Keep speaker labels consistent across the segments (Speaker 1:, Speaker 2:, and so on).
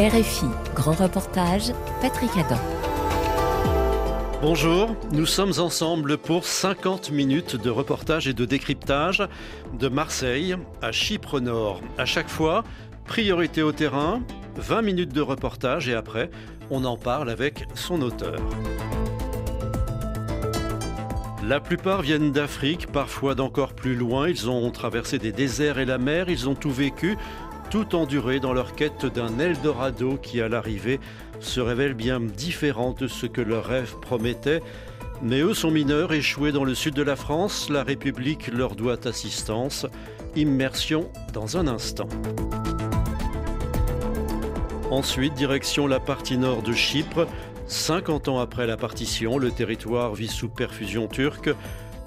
Speaker 1: RFI, grand reportage, Patrick Adam.
Speaker 2: Bonjour, nous sommes ensemble pour 50 minutes de reportage et de décryptage de Marseille à Chypre Nord. À chaque fois, priorité au terrain, 20 minutes de reportage et après, on en parle avec son auteur. La plupart viennent d'Afrique, parfois d'encore plus loin. Ils ont traversé des déserts et la mer, ils ont tout vécu, tout enduré dans leur quête d'un Eldorado qui, à l'arrivée, se révèle bien différent de ce que leur rêve promettait. Mais eux sont mineurs, échoués dans le sud de la France. La République leur doit assistance. Immersion dans un instant. Ensuite, direction la partie nord de Chypre. 50 ans après la partition, le territoire vit sous perfusion turque.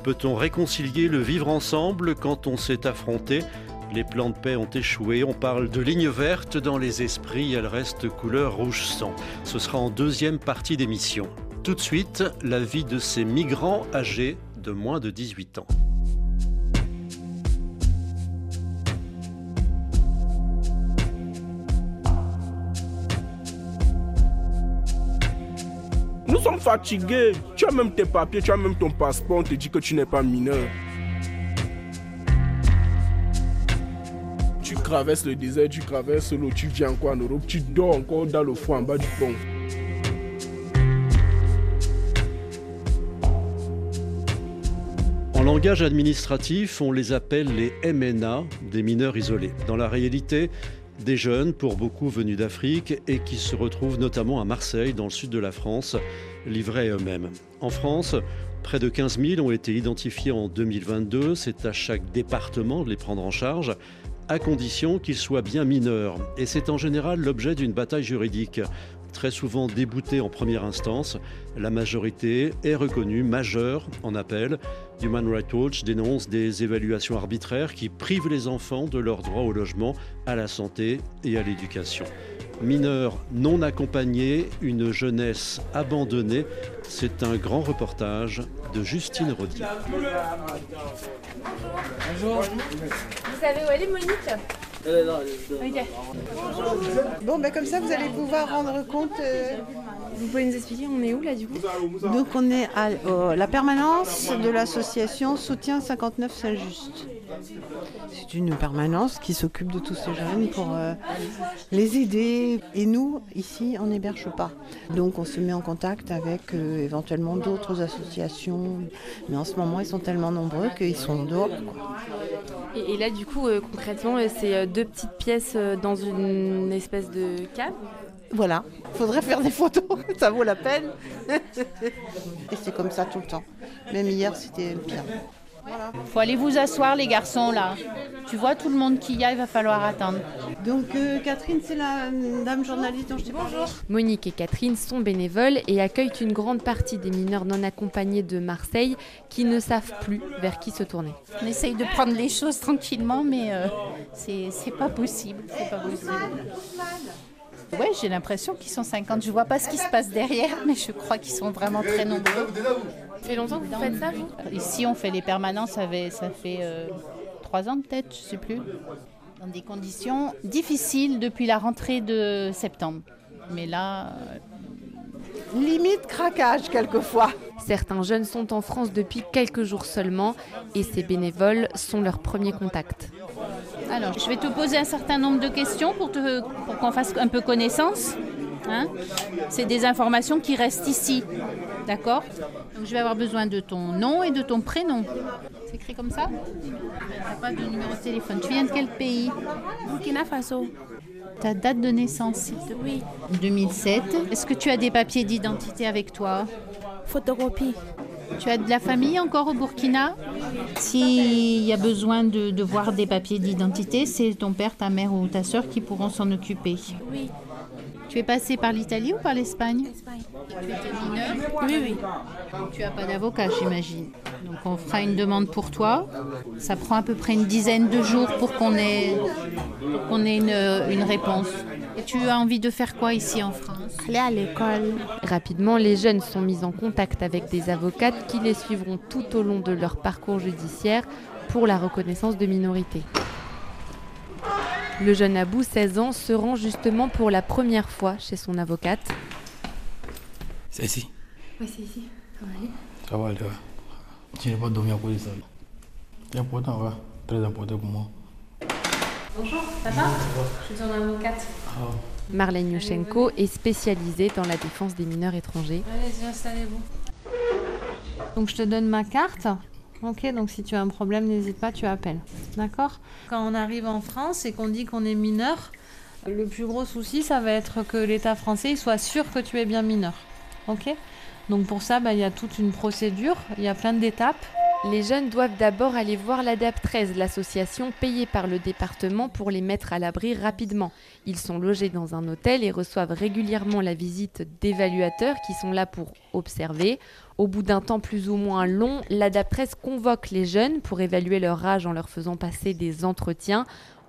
Speaker 2: Peut-on réconcilier le vivre ensemble quand on s'est affronté Les plans de paix ont échoué. On parle de ligne verte dans les esprits. Elle reste couleur rouge sang. Ce sera en deuxième partie d'émission. Tout de suite, la vie de ces migrants âgés de moins de 18 ans.
Speaker 3: Nous sommes fatigués. Tu as même tes papiers, tu as même ton passeport, on te dit que tu n'es pas mineur. Tu traverses le désert, tu traverses l'eau, tu viens encore en Europe, tu dors encore dans le en bas du pont.
Speaker 2: En langage administratif, on les appelle les MNA, des mineurs isolés. Dans la réalité, des jeunes, pour beaucoup venus d'Afrique, et qui se retrouvent notamment à Marseille, dans le sud de la France, livrés eux-mêmes. En France, près de 15 000 ont été identifiés en 2022. C'est à chaque département de les prendre en charge, à condition qu'ils soient bien mineurs. Et c'est en général l'objet d'une bataille juridique. Très souvent déboutée en première instance, la majorité est reconnue majeure en appel. Human Rights Watch dénonce des évaluations arbitraires qui privent les enfants de leur droit au logement, à la santé et à l'éducation. Mineurs non accompagnés, une jeunesse abandonnée, c'est un grand reportage de Justine Rodier.
Speaker 4: Bonjour. Vous savez où elle est, Monique? Ok.
Speaker 5: Bon, ben comme ça, vous allez pouvoir rendre compte. euh,
Speaker 4: Vous pouvez nous expliquer, on est où là du coup?
Speaker 5: Donc, on est à euh, la permanence de l'association Soutien 59 Saint-Just. C'est une permanence qui s'occupe de tous ces jeunes pour euh, les aider. Et nous, ici, on n'héberge pas. Donc, on se met en contact avec euh, éventuellement d'autres associations. Mais en ce moment, ils sont tellement nombreux qu'ils sont dehors. quoi.
Speaker 4: et, et là du coup, euh, concrètement, c'est deux petites pièces dans une espèce de cave?
Speaker 5: Voilà, faudrait faire des photos, ça vaut la peine. Et c'est comme ça tout le temps. Même hier, c'était pire.
Speaker 6: Faut aller vous asseoir, les garçons, là. Tu vois tout le monde qui y a, il va falloir attendre.
Speaker 5: Donc euh, Catherine, c'est la euh, dame journaliste dont je t'ai Bonjour.
Speaker 4: Monique et Catherine sont bénévoles et accueillent une grande partie des mineurs non accompagnés de Marseille qui ne savent plus vers qui se tourner.
Speaker 6: On essaye de prendre les choses tranquillement, mais euh, c'est c'est pas possible. C'est pas possible. Ouais, j'ai l'impression qu'ils sont 50. Je vois pas ce qui se passe derrière, mais je crois qu'ils sont vraiment très nombreux.
Speaker 4: Ça fait longtemps que vous faites ça, vous?
Speaker 6: Ici, on fait les permanences, ça fait, ça fait euh, trois ans peut-être, je sais plus. Dans des conditions difficiles depuis la rentrée de septembre. Mais là, euh,
Speaker 5: Limite craquage quelquefois.
Speaker 4: Certains jeunes sont en France depuis quelques jours seulement et ces bénévoles sont leur premier contact.
Speaker 6: Alors, je vais te poser un certain nombre de questions pour, te- pour qu'on fasse un peu connaissance. hein. C'est des informations qui restent ici. D'accord? Donc, je vais avoir besoin de ton nom et de ton prénom. C'est écrit comme ça? Pas de numéro de téléphone. Tu viens de quel pays?
Speaker 7: Burkina Faso.
Speaker 6: Ta date de naissance, s'il te plaît 2007. Est-ce que tu as des papiers d'identité avec toi?
Speaker 7: Photocopie.
Speaker 6: Tu as de la famille encore au Burkina? S'il y a besoin de, de voir des papiers d'identité, c'est ton père, ta mère ou ta soeur qui pourront s'en occuper.
Speaker 7: Oui.
Speaker 6: Tu es passé par l'Italie ou par l'Espagne?
Speaker 7: Espagne.
Speaker 6: Tu étais mineur?
Speaker 7: Oui, oui.
Speaker 6: Tu n'as pas d'avocat, j'imagine. Donc on fera une demande pour toi. Ça prend à peu près une dizaine de jours pour qu'on ait, pour qu'on ait une, une réponse. Et tu as envie de faire quoi ici en France?
Speaker 7: Aller à l'école.
Speaker 4: Rapidement, les jeunes sont mis en contact avec des avocates qui les suivront tout au long de leur parcours judiciaire pour la reconnaissance de minorité. Le jeune Abou, 16 ans, se rend justement pour la première fois chez son avocate.
Speaker 8: C'est ici?
Speaker 4: Oui, c'est ici. Ça va aller
Speaker 8: Ça va aller, ouais. Je n'ai pas dormi à cause de ça. C'est important, ouais. Très important pour moi.
Speaker 4: Bonjour, ça va? Je suis ton avocate.
Speaker 8: Ah,
Speaker 4: Marlène Yushchenko est spécialisée dans la défense des mineurs étrangers.
Speaker 9: Allez-y, installez-vous. Donc je te donne ma carte. Ok, donc si tu as un problème, n'hésite pas, tu appelles. D'accord? Quand on arrive en France et qu'on dit qu'on est mineur, le plus gros souci, ça va être que l'État français il soit sûr que tu es bien mineur. Ok? Donc pour ça, bah, il y a toute une procédure, il y a plein d'étapes.
Speaker 4: Les jeunes doivent d'abord aller voir l'ADAP 13, l'association payée par le département pour les mettre à l'abri rapidement. Ils sont logés dans un hôtel et reçoivent régulièrement la visite d'évaluateurs qui sont là pour observer. Au bout d'un temps plus ou moins long, l'ADAP 13 convoque les jeunes pour évaluer leur âge en leur faisant passer des entretiens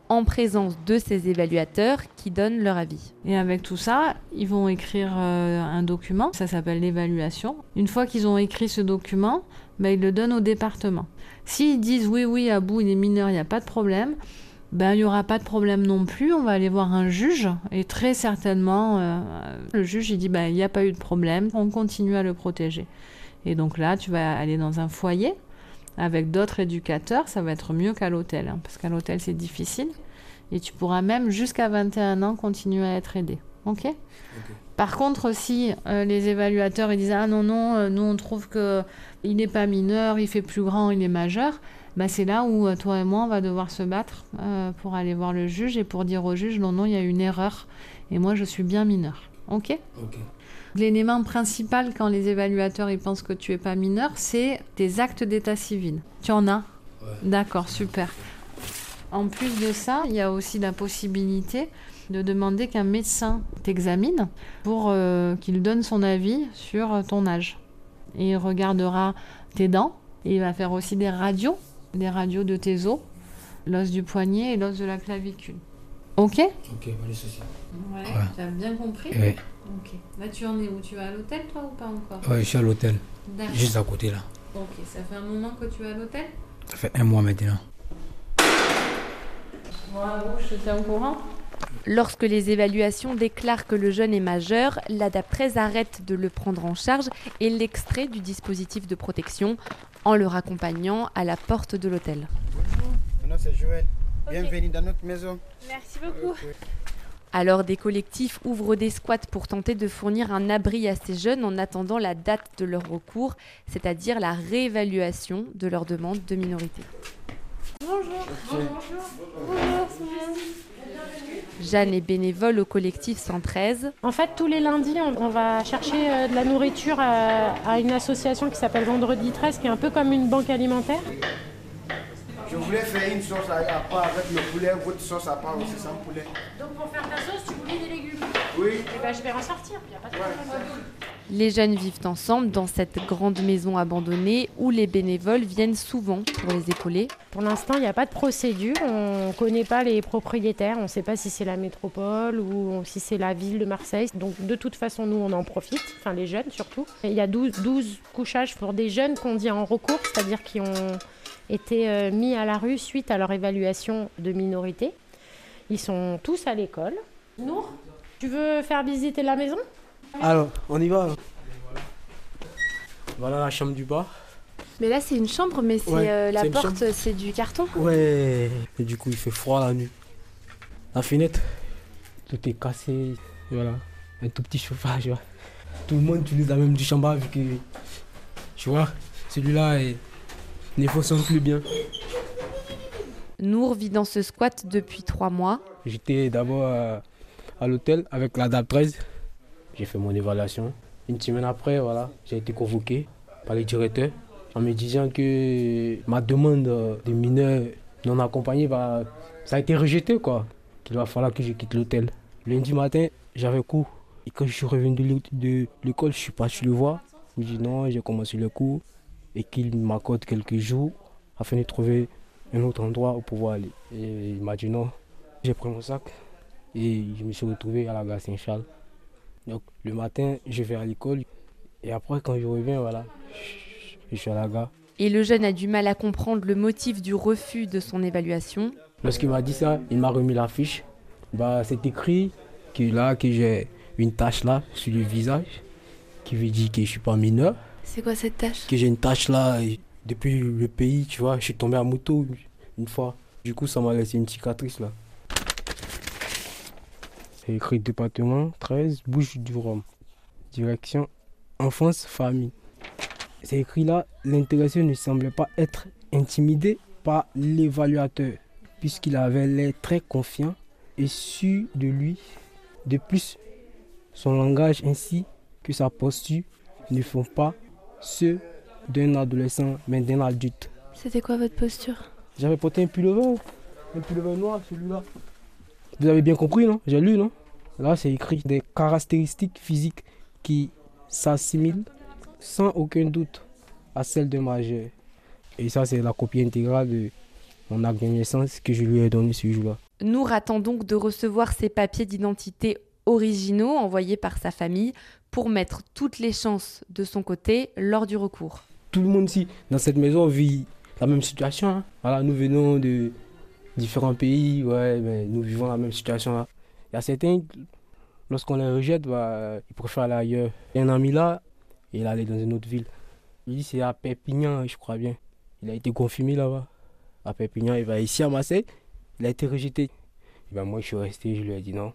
Speaker 4: en présence de ces évaluateurs qui donnent leur avis.
Speaker 9: Et avec tout ça, ils vont écrire euh, un document, ça s'appelle l'évaluation. Une fois qu'ils ont écrit ce document, ben, ils le donnent au département. S'ils disent oui, oui, à bout, il est mineur, il n'y a pas de problème, ben, il n'y aura pas de problème non plus. On va aller voir un juge et très certainement, euh, le juge il dit ben, il n'y a pas eu de problème, on continue à le protéger. Et donc là, tu vas aller dans un foyer avec d'autres éducateurs, ça va être mieux qu'à l'hôtel, hein, parce qu'à l'hôtel c'est difficile. Et tu pourras même jusqu'à 21 ans continuer à être aidé. Ok, Par contre, si euh, les évaluateurs ils disent ah non non, euh, nous on trouve que il n'est pas mineur, il fait plus grand, il est majeur, bah, c'est là où euh, toi et moi on va devoir se battre pour aller voir le juge et pour dire au juge non non il y a une erreur et moi je suis bien mineur. Ok?
Speaker 8: Ok.
Speaker 9: L'élément principal quand les évaluateurs ils pensent que tu es pas mineur, c'est tes actes d'état civil. Tu en as
Speaker 8: Ouais.
Speaker 9: D'accord, super. En plus de ça, il y a aussi la possibilité de demander qu'un médecin t'examine pour euh, qu'il donne son avis sur ton âge. Et il regardera tes dents et il va faire aussi des radios, des radios de tes os, l'os du poignet et l'os de la clavicule. Ok?
Speaker 8: Ok, pas de soucis.
Speaker 9: Ouais,
Speaker 8: Ouais.
Speaker 9: tu as bien compris
Speaker 8: Ouais.
Speaker 9: Ok. Là, tu en es où? Tu vas à l'hôtel, toi, ou pas encore?
Speaker 8: Ouais, je suis à l'hôtel,
Speaker 9: D'accord.
Speaker 8: juste à côté là.
Speaker 9: Ok, ça fait un moment que tu es à l'hôtel?
Speaker 8: Ça fait un mois maintenant.
Speaker 9: Bravo, je te tiens au courant.
Speaker 4: Lorsque les évaluations déclarent que le jeune est majeur, l'ADAP 13 arrête de le prendre en charge et l'extrait du dispositif de protection en le raccompagnant à la porte de l'hôtel.
Speaker 10: Mon nom c'est Joël. Bienvenue dans notre maison.
Speaker 7: Merci beaucoup.
Speaker 4: Alors des collectifs ouvrent des squats pour tenter de fournir un abri à ces jeunes en attendant la date de leur recours, c'est-à-dire la réévaluation de leur demande de minorité. Jeanne est bénévole au collectif 113.
Speaker 7: En fait, tous les lundis, on, va chercher euh, de la nourriture à une association qui s'appelle Vendredi 13, qui est un peu comme une banque alimentaire.
Speaker 10: Je voulais faire une sauce à, à part avec le poulet, votre sauce à part aussi sans poulet.
Speaker 7: Donc pour faire ta sauce, tu voulais des légumes.
Speaker 10: Oui.
Speaker 7: Et ben, je vais en sortir, y a pas de problème.
Speaker 4: Les jeunes vivent ensemble dans cette grande maison abandonnée où les bénévoles viennent souvent pour les épauler.
Speaker 7: Pour l'instant, il n'y a pas de procédure. On ne connaît pas les propriétaires. On ne sait pas si c'est la métropole ou si c'est la ville de Marseille. Donc, de toute façon, nous, on en profite. Enfin, les jeunes surtout. Il y a 12, 12 couchages pour des jeunes qu'on dit en recours, c'est-à-dire qui ont été euh, mis à la rue suite à leur évaluation de minorité. Ils sont tous à l'école. Nour, tu veux faire visiter la maison?
Speaker 11: Alors, on y va. Voilà la chambre du bas.
Speaker 4: Mais là, c'est une chambre, mais c'est
Speaker 11: Ouais,
Speaker 4: euh, la porte, c'est du carton.
Speaker 11: Ouais. Et du coup, il fait froid la nuit. La fenêtre, tout est cassé. Voilà. Un tout petit chauffage. ouais. Tout le monde utilise la même du chambre vu que. Tu vois, celui-là est- ne fonctionne plus bien.
Speaker 4: Nour vit dans ce squat depuis trois mois.
Speaker 11: J'étais d'abord euh, à l'hôtel avec la DAP 13. J'ai fait mon évaluation. Une semaine après, voilà, j'ai été convoqué par les directeurs en me disant que ma demande euh, de mineur non accompagné, va, ça a été rejeté. quoi. Qu'il va falloir que je quitte l'hôtel. Lundi matin, j'avais cours. Et quand je suis revenu de l'é- de l'école, je suis parti le voir. Je ai dit non, j'ai commencé le cours et qu'il m'accorde quelques jours afin de trouver un autre endroit où pouvoir aller. Et il m'a dit non. J'ai pris mon sac et je me suis retrouvé à la gare Saint-Charles. Donc le matin, je vais à l'école et après quand je reviens, voilà, je suis à la gare.
Speaker 4: Et le jeune a du mal à comprendre le motif du refus de son évaluation.
Speaker 11: Lorsqu'il m'a dit ça, il m'a remis la fiche. Bah, c'est écrit que là, que j'ai une tache là sur le visage qui veut dire que je suis pas mineur.
Speaker 4: C'est quoi cette tache
Speaker 11: Que j'ai une tache là depuis le pays, tu vois, je suis tombé à moto une fois. Du coup, ça m'a laissé une cicatrice là. C'est écrit département 13, Bouche du Rhum. Direction enfance, famille. C'est écrit là, l'intéressé ne semblait pas être intimidé par l'évaluateur, puisqu'il avait l'air très confiant et sûr de lui. De plus, son langage ainsi que sa posture ne font pas ceux d'un adolescent, mais d'un adulte.
Speaker 4: C'était quoi votre posture?
Speaker 11: J'avais porté un pullover, un pullover noir, celui-là. Vous avez bien compris, non? J'ai lu, non? Là, c'est écrit des caractéristiques physiques qui s'assimilent sans aucun doute à celles de majeur. Et ça, c'est la copie intégrale de mon acte de naissance que je lui ai donné ce jour-là.
Speaker 4: Nour attend donc de recevoir ses papiers d'identité originaux envoyés par sa famille pour mettre toutes les chances de son côté lors du recours.
Speaker 11: Tout le monde ici, dans cette maison, vit la même situation. hein. Voilà, nous venons de différents pays, ouais, nous vivons la même situation. Il y a certains, lorsqu'on les rejette, bah, ils préfèrent aller ailleurs. Il y a un ami là, il est allé dans une autre ville. Il dit c'est à Perpignan, je crois bien. Il a été confirmé là-bas. À Perpignan, il va ici à Marseille. Il a été rejeté. Et ben moi, je suis resté, je lui ai dit non.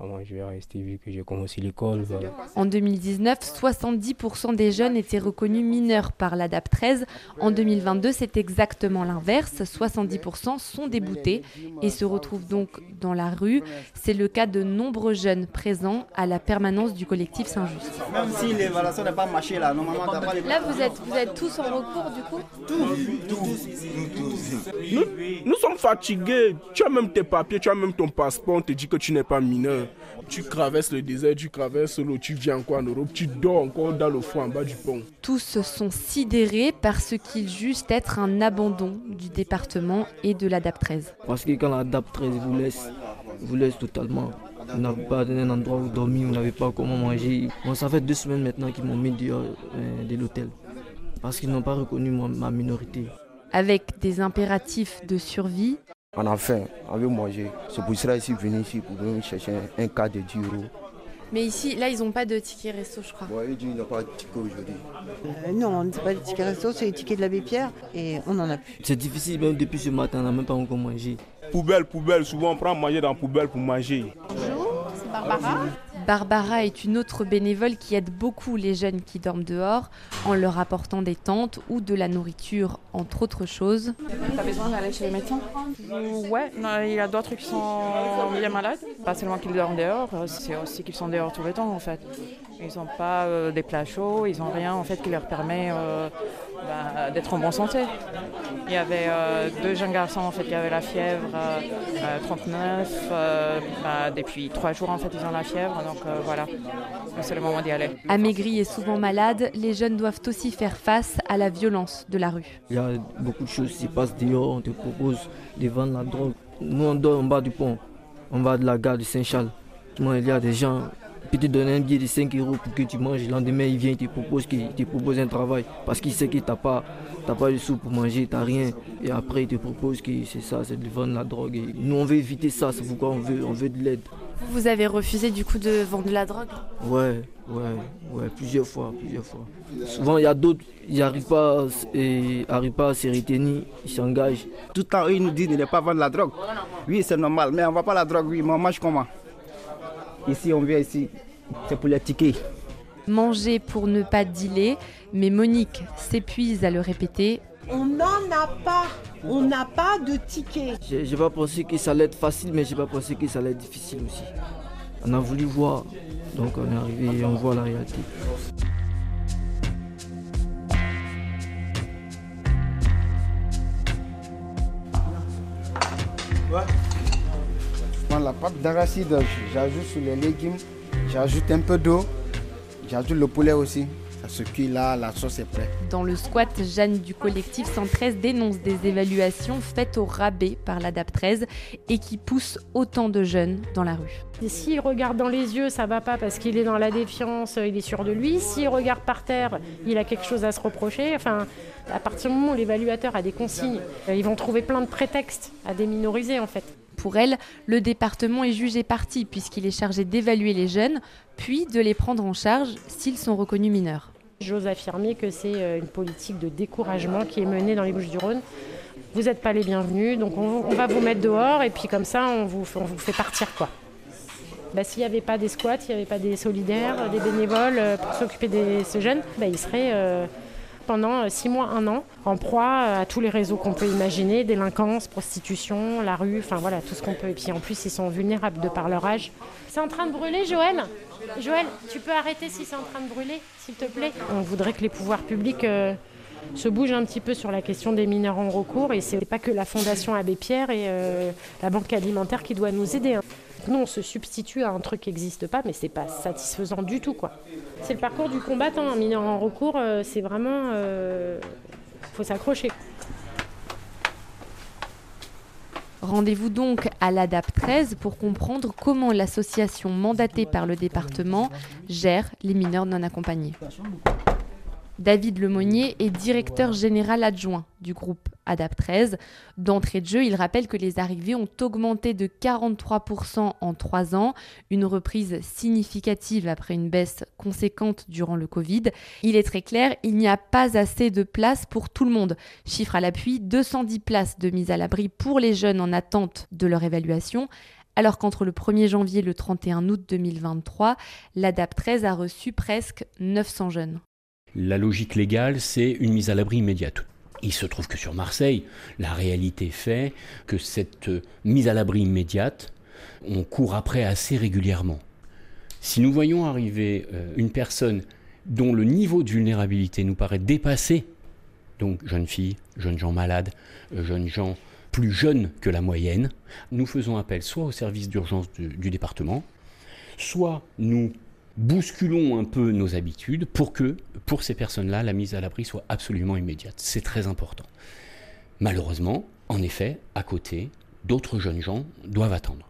Speaker 11: Moi, je vais rester vu que j'ai commencé l'école. voilà.
Speaker 4: En 2019, 70% des jeunes étaient reconnus mineurs par l'ADAP 13. En 2022, c'est exactement l'inverse. 70% sont déboutés et se retrouvent donc dans la rue. C'est le cas de nombreux jeunes présents à la permanence du collectif Saint-Just.
Speaker 12: Même si l'évaluation n'a pas marché là, normalement, pas les
Speaker 4: Là, vous êtes, vous êtes tous en recours du coup?
Speaker 3: Nous, nous sommes fatigués. Tu as même tes papiers, tu as même ton passeport. On te dit que tu n'es pas mineur. Tu traverses le désert, tu traverses l'eau, tu viens encore en Europe, tu dors encore dans le fond en bas du pont.
Speaker 4: Tous sont sidérés par ce qu'ils jugent être un abandon du département et de l'ADAP 13.
Speaker 13: Parce que quand la DAP 13 vous laisse, vous laisse totalement, vous n'avez pas un endroit où dormir, vous n'avez pas comment manger. Bon, ça fait deux semaines maintenant qu'ils m'ont mis dehors euh, de l'hôtel. Parce qu'ils n'ont pas reconnu ma minorité.
Speaker 4: Avec des impératifs de survie,
Speaker 10: On a faim, on veut manger. C'est pour cela que je suis venu ici pour venir chercher un, cas de 10 euros.
Speaker 4: mais ici, là, ils n'ont pas de ticket resto, je crois.
Speaker 10: Bon, il dit qu'il n'a pas de ticket aujourd'hui.
Speaker 5: Euh, non, c'est pas les tickets resto, c'est les tickets de l'abbé Pierre et on en a plus.
Speaker 13: C'est difficile, même depuis ce matin, on n'a même pas encore mangé.
Speaker 3: Poubelle, poubelle, souvent on prend à manger dans la poubelle pour manger.
Speaker 6: Bonjour, c'est Barbara.
Speaker 4: Barbara est une autre bénévole qui aide beaucoup les jeunes qui dorment dehors en leur apportant des tentes ou de la nourriture, entre autres choses.
Speaker 14: T'as besoin d'aller chez le médecin? Ouais, il y a d'autres qui sont bien malades. Pas seulement qu'ils dorment dehors, euh, c'est aussi qu'ils sont dehors tout le temps en fait. Ils n'ont pas euh, des plats chauds, ils n'ont rien en fait qui leur permet euh, bah, d'être en bonne santé. Il y avait euh, deux jeunes garçons en fait qui avaient la fièvre euh, euh, 39. euh, bah, depuis trois jours en fait ils ont la fièvre, donc euh, voilà, c'est le moment d'y aller.
Speaker 4: Amaigris et souvent malades, les jeunes doivent aussi faire face à la violence de la rue.
Speaker 13: Il y a beaucoup de choses qui se passent dehors, on te propose de vendre la drogue. Nous, on dort en bas du pont, en bas de la gare de Saint-Charles. Moi, il y a des gens qui te donnent un billet de 5 euros pour que tu manges. Le lendemain, il vient, il te propose, qu'il te propose un travail parce qu'il sait que tu n'as pas, t'as pas de sous pour manger, tu n'as rien. Et après, il te propose que c'est ça, c'est de vendre la drogue. Et nous, on veut éviter ça, c'est pourquoi on veut, on veut de l'aide.
Speaker 4: Vous avez refusé du coup de vendre de la drogue?
Speaker 13: Ouais, ouais, ouais, plusieurs fois, plusieurs fois. Souvent, il y a d'autres, ils n'arrivent pas, et arrivent pas à se retenir, ils s'engagent.
Speaker 12: Tout le temps, eux, ils nous disent de ne pas vendre la drogue. Oui, c'est normal, mais on ne vend pas la drogue, oui, mais on mange comment Ici, on vient ici, c'est pour les tickets.
Speaker 4: Manger pour ne pas dealer, mais Monique s'épuise à le répéter.
Speaker 15: On n'en a pas. On n'a pas de ticket.
Speaker 13: J'ai j'ai pas pensé que ça allait être facile, mais j'ai pas pensé que ça allait être difficile aussi. On a voulu voir, donc on est arrivé et on voit la réalité.
Speaker 12: Je prends la pâte d'arachide, j'ajoute sur les légumes, j'ajoute un peu d'eau, j'ajoute le poulet aussi. Ça
Speaker 10: ce cuit-là, la sauce est prête.
Speaker 4: Dans le squat, Jeanne du collectif 113 dénonce des évaluations faites au rabais par l'ADAP 13 et qui poussent autant de jeunes dans la rue.
Speaker 7: S'il regarde dans les yeux, ça va pas parce qu'il est dans la défiance, il est sûr de lui. S'il regarde par terre, il a quelque chose à se reprocher. Enfin, à partir du moment où l'évaluateur a des consignes, ils vont trouver plein de prétextes à déminoriser en fait.
Speaker 4: Pour elle, le département est jugé parti puisqu'il est chargé d'évaluer les jeunes, puis de les prendre en charge s'ils sont reconnus mineurs.
Speaker 7: J'ose affirmer que c'est euh, une politique de découragement qui est menée dans les Bouches-du-Rhône. Vous n'êtes pas les bienvenus, donc on, va vous mettre dehors et puis comme ça on vous, fait partir quoi. Bah, s'il n'y avait pas des squats, s'il n'y avait pas des solidaires, des bénévoles euh, pour s'occuper de ces jeunes, bah, ils seraient euh, pendant six mois, un an, en proie à tous les réseaux qu'on peut imaginer, délinquance, prostitution, la rue, enfin voilà, tout ce qu'on peut. Et puis en plus, ils sont vulnérables de par leur âge. C'est en train de brûler, Joël? Joël, tu peux arrêter si c'est en train de brûler, s'il te plaît? On voudrait que les pouvoirs publics euh, se bougent un petit peu sur la question des mineurs en recours. Et c'est pas que la Fondation Abbé Pierre et euh, la Banque alimentaire qui doit nous aider. Hein. Nous, on se substitue à un truc qui n'existe pas, mais c'est pas satisfaisant du tout, quoi. C'est le parcours du combattant. Un mineur en recours, euh, c'est vraiment, euh, faut s'accrocher.
Speaker 4: Rendez-vous donc à l'ADAP 13 pour comprendre comment l'association mandatée par le département gère les mineurs non accompagnés. David Lemonnier est directeur général adjoint du groupe ADAP 13. D'entrée de jeu, il rappelle que les arrivées ont augmenté de 43% en trois ans, une reprise significative après une baisse conséquente durant le Covid. Il est très clair, il n'y a pas assez de places pour tout le monde. Chiffre à l'appui, 210 places de mise à l'abri pour les jeunes en attente de leur évaluation alors qu'entre le 1er janvier et le 31 août 2023, l'ADAP 13 a reçu presque 900 jeunes.
Speaker 16: La logique légale, c'est une mise à l'abri immédiate. Il se trouve que sur Marseille, la réalité fait que cette mise à l'abri immédiate, on court après assez régulièrement. Si nous voyons arriver une personne dont le niveau de vulnérabilité nous paraît dépassé, donc jeunes filles, jeunes gens malades, jeunes gens plus jeunes que la moyenne, nous faisons appel soit au service d'urgence du, du département, soit nous bousculons un peu nos habitudes pour que, pour ces personnes-là, la mise à l'abri soit absolument immédiate. C'est très important. Malheureusement, en effet, à côté, d'autres jeunes gens doivent attendre.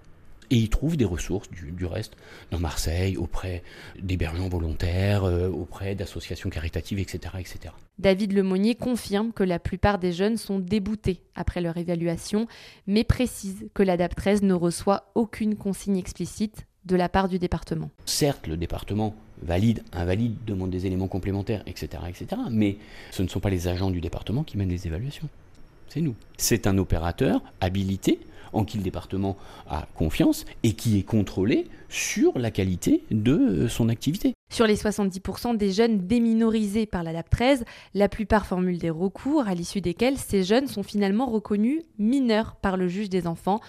Speaker 16: Et ils trouvent des ressources, du, reste, dans Marseille, auprès d'hébergeants volontaires, euh, auprès d'associations caritatives, etc., etc.
Speaker 4: David Lemonnier confirme que la plupart des jeunes sont déboutés après leur évaluation, mais précise que l'ADAP 13 ne reçoit aucune consigne explicite de la part du département.
Speaker 16: Certes, le département valide, invalide, demande des éléments complémentaires, etc., etc., mais ce ne sont pas les agents du département qui mènent les évaluations. C'est nous. C'est un opérateur habilité en qui le département a confiance et qui est contrôlé sur la qualité de son activité.
Speaker 4: Sur les 70% des jeunes déminorisés par la LAP 13, la plupart formulent des recours à l'issue desquels ces jeunes sont finalement reconnus mineurs par le juge des enfants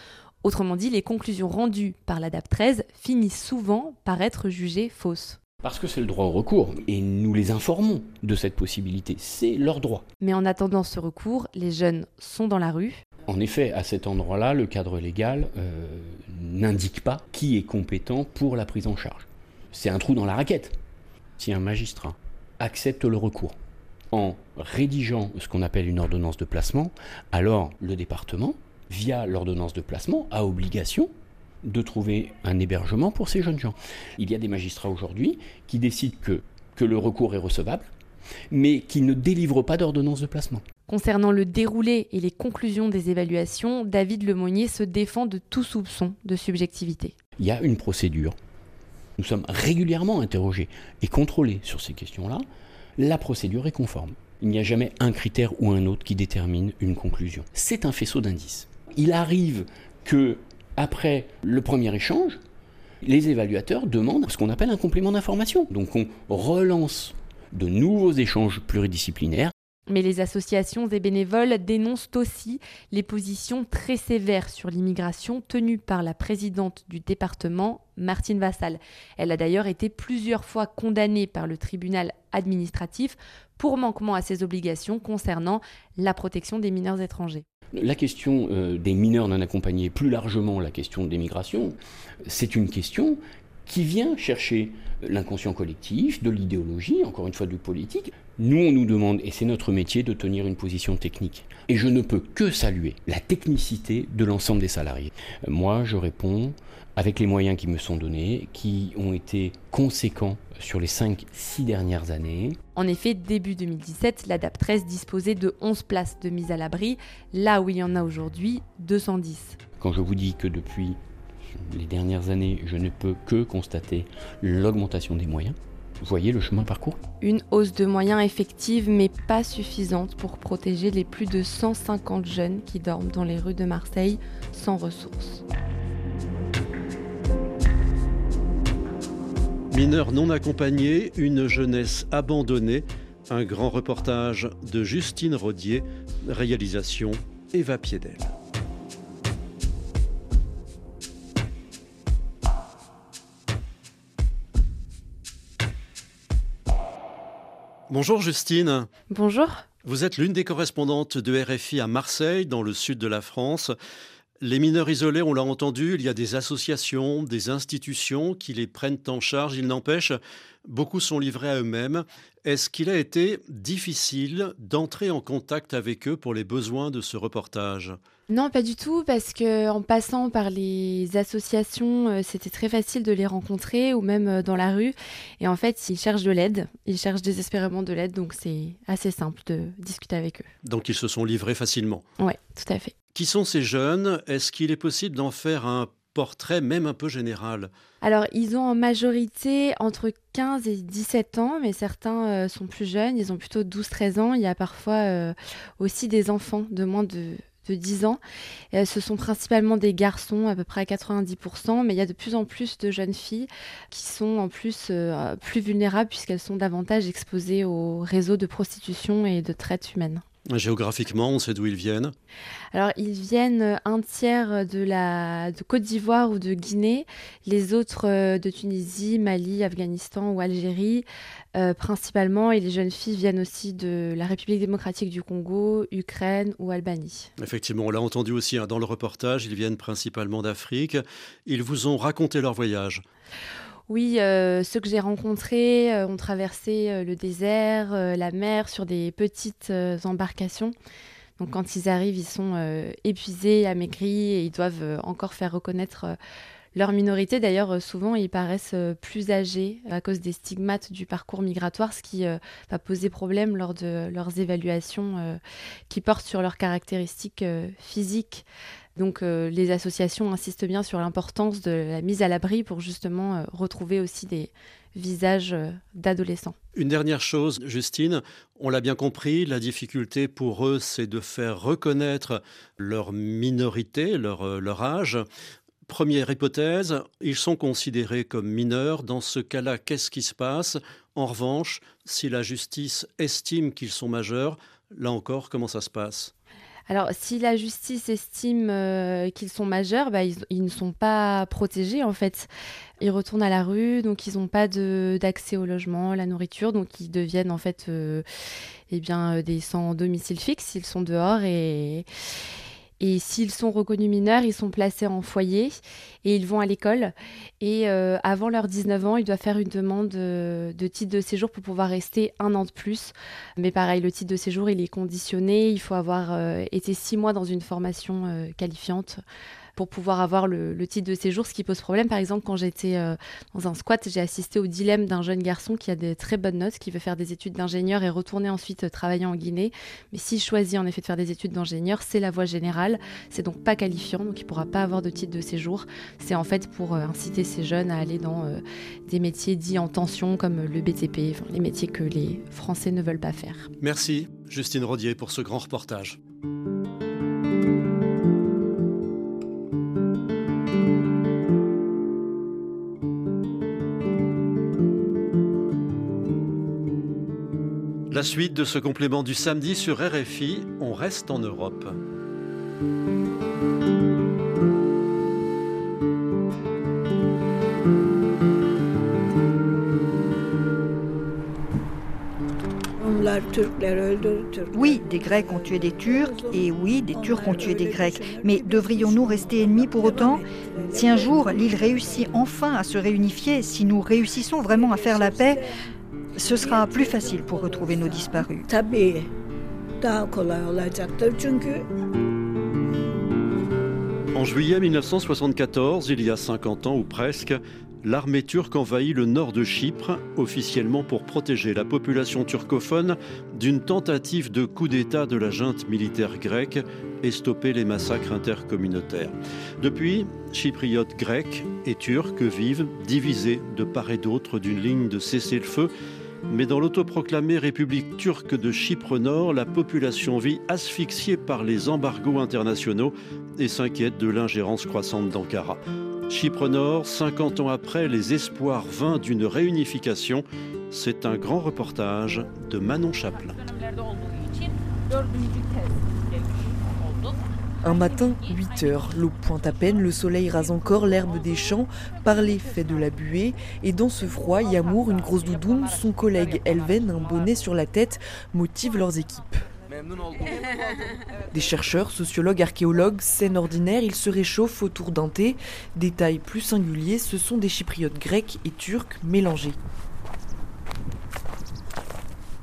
Speaker 4: Autrement dit, les conclusions rendues par l'ADAP 13 finissent souvent par être jugées fausses.
Speaker 16: Parce que c'est le droit au recours, et nous les informons de cette possibilité, c'est leur droit.
Speaker 4: Mais en attendant ce recours, les jeunes sont dans la rue.
Speaker 16: En effet, à cet endroit-là, le cadre légal euh, n'indique pas qui est compétent pour la prise en charge. C'est un trou dans la raquette. Si un magistrat accepte le recours en rédigeant ce qu'on appelle une ordonnance de placement, alors le département via l'ordonnance de placement, a obligation de trouver un hébergement pour ces jeunes gens. Il y a des magistrats aujourd'hui qui décident que, que le recours est recevable, mais qui ne délivrent pas d'ordonnance de placement.
Speaker 4: Concernant le déroulé et les conclusions des évaluations, David Lemonnier se défend de tout soupçon de subjectivité.
Speaker 16: Il y a une procédure. Nous sommes régulièrement interrogés et contrôlés sur ces questions-là. La procédure est conforme. Il n'y a jamais un critère ou un autre qui détermine une conclusion. C'est un faisceau d'indices. Il arrive que, après le premier échange, les évaluateurs demandent ce qu'on appelle un complément d'information. Donc on relance de nouveaux échanges pluridisciplinaires.
Speaker 4: Mais les associations et bénévoles dénoncent aussi les positions très sévères sur l'immigration tenues par la présidente du département, Martine Vassal. Elle a d'ailleurs été plusieurs fois condamnée par le tribunal administratif pour manquement à ses obligations concernant la protection des mineurs étrangers.
Speaker 16: La question euh, des mineurs non accompagnés, plus largement la question des migrations, c'est une question qui vient chercher l'inconscient collectif, de l'idéologie, encore une fois du politique. Nous, on nous demande, et c'est notre métier, de tenir une position technique. Et je ne peux que saluer la technicité de l'ensemble des salariés. Moi, je réponds avec les moyens qui me sont donnés, qui ont été conséquents sur les 5-6 dernières années.
Speaker 4: En effet, début 2017, l'ADAP 13 disposait de 11 places de mise à l'abri, là où il y en a aujourd'hui 210.
Speaker 16: Quand je vous dis que depuis les dernières années, je ne peux que constater l'augmentation des moyens, vous voyez le chemin parcours
Speaker 4: Une hausse de moyens effective, mais pas suffisante pour protéger les plus de 150 jeunes qui dorment dans les rues de Marseille sans ressources.
Speaker 2: Mineurs non accompagnés, une jeunesse abandonnée, un grand reportage de Justine Rodier, réalisation Eva Piedel. Bonjour Justine.
Speaker 4: Bonjour.
Speaker 2: Vous êtes l'une des correspondantes de RFI à Marseille, dans le sud de la France. Les mineurs isolés, on l'a entendu, il y a des associations, des institutions qui les prennent en charge. Il n'empêche, beaucoup sont livrés à eux-mêmes. Est-ce qu'il a été difficile d'entrer en contact avec eux pour les besoins de ce reportage?
Speaker 4: Non, pas du tout, parce que en passant par les associations, euh, c'était très facile de les rencontrer ou même euh, dans la rue. Et en fait, ils cherchent de l'aide, ils cherchent désespérément de l'aide, donc c'est assez simple de discuter avec eux.
Speaker 2: Donc ils se sont livrés facilement.
Speaker 4: Oui, tout à fait.
Speaker 2: Qui sont ces jeunes? Est-ce qu'il est possible d'en faire un même un peu général
Speaker 4: Alors, ils ont en majorité entre 15 et 17 ans, mais certains euh, sont plus jeunes, ils ont plutôt 12-13 ans. Il y a parfois aussi des enfants de moins de de 10 ans. Euh, ce sont principalement des garçons, à peu près à 90%, mais il y a de plus en plus de jeunes filles qui sont en plus euh, plus vulnérables puisqu'elles sont davantage exposées aux réseaux de prostitution et de traite humaine.
Speaker 2: Géographiquement, on sait d'où ils viennent
Speaker 4: Alors, ils viennent euh, un tiers de la de Côte d'Ivoire ou de Guinée, les autres euh, de Tunisie, Mali, Afghanistan ou Algérie, euh, principalement. Et les jeunes filles viennent aussi de la République démocratique du Congo, Ukraine ou Albanie.
Speaker 2: Effectivement, on l'a entendu aussi hein, dans le reportage, ils viennent principalement d'Afrique. Ils vous ont raconté leur voyage
Speaker 4: oui, euh, ceux que j'ai rencontrés euh, ont traversé euh, le désert, la mer sur des petites embarcations. Donc quand ils arrivent, ils sont épuisés, amaigris et ils doivent encore faire reconnaître leur minorité. D'ailleurs, souvent, ils paraissent plus âgés à cause des stigmates du parcours migratoire, ce qui va poser problème lors de leurs évaluations qui portent sur leurs caractéristiques physiques. Donc euh, les associations insistent bien sur l'importance de la mise à l'abri pour justement euh, retrouver aussi des visages euh, d'adolescents.
Speaker 2: Une dernière chose, Justine, on l'a bien compris, la difficulté pour eux, c'est de faire reconnaître leur minorité, leur, leur âge. Première hypothèse, ils sont considérés comme mineurs. Dans ce cas-là, qu'est-ce qui se passe? En revanche, si la justice estime qu'ils sont majeurs, là encore, comment ça se passe?
Speaker 4: Alors, si la justice estime euh, qu'ils sont majeurs, bah, ils, ne sont pas protégés en fait. Ils retournent à la rue, donc ils n'ont pas d'accès au logement, la nourriture, donc ils deviennent en fait euh, eh bien, euh, des sans domicile fixe. Ils sont dehors et et s'ils sont reconnus mineurs, ils sont placés en foyer et ils vont à l'école. Et euh, avant leurs 19 ans, ils doivent faire une demande de, de, titre de séjour pour pouvoir rester un an de plus. Mais pareil, le titre de séjour, il est conditionné. Il faut avoir euh, été six mois dans une formation euh, qualifiante pour pouvoir avoir le, titre de séjour, ce qui pose problème. Par exemple, quand j'étais euh, dans un squat, j'ai assisté au dilemme d'un jeune garçon qui a des très bonnes notes, qui veut faire des études d'ingénieur et retourner ensuite euh, travailler en Guinée. Mais s'il choisit en effet de faire des études d'ingénieur, c'est la voie générale. C'est donc pas qualifiant, donc il pourra pas avoir de titre de séjour. C'est en fait pour euh, inciter ces jeunes à aller dans des métiers dits en tension comme le BTP, les métiers que les Français ne veulent pas faire.
Speaker 2: Merci Justine Rodier pour ce grand reportage. La suite de ce complément du samedi sur RFI, on reste en Europe.
Speaker 17: Oui, des Grecs ont tué des Turcs et oui, des Turcs ont tué des Grecs. Mais devrions-nous rester ennemis pour autant? Si un jour l'île réussit enfin à se réunifier, si nous réussissons vraiment à faire la paix, ce sera plus facile pour retrouver nos disparus.
Speaker 2: En juillet 1974, il y a 50 ans ou presque, l'armée turque envahit le nord de Chypre, officiellement pour protéger la population turcophone d'une tentative de coup d'État de la junte militaire grecque et stopper les massacres intercommunautaires. Depuis, chypriotes grecs et turcs vivent divisés de part et d'autre d'une ligne de cessez-le-feu mais dans l'autoproclamée République turque de Chypre Nord, la population vit asphyxiée par les embargos internationaux et s'inquiète de l'ingérence croissante d'Ankara. Chypre Nord, 50 ans après les espoirs vains d'une réunification, c'est un grand reportage de Manon Chaplin.
Speaker 18: Un matin, 8 heures, l'eau pointe à peine, le soleil rase encore l'herbe des champs, parler fait de la buée, et dans ce froid, Yamour, une grosse doudoune, son collègue Elven, un bonnet sur la tête, motivent leurs équipes. Des chercheurs, sociologues, archéologues, scène ordinaire, ils se réchauffent autour d'un thé. Détail plus singulier, ce sont des chypriotes grecs et turcs mélangés.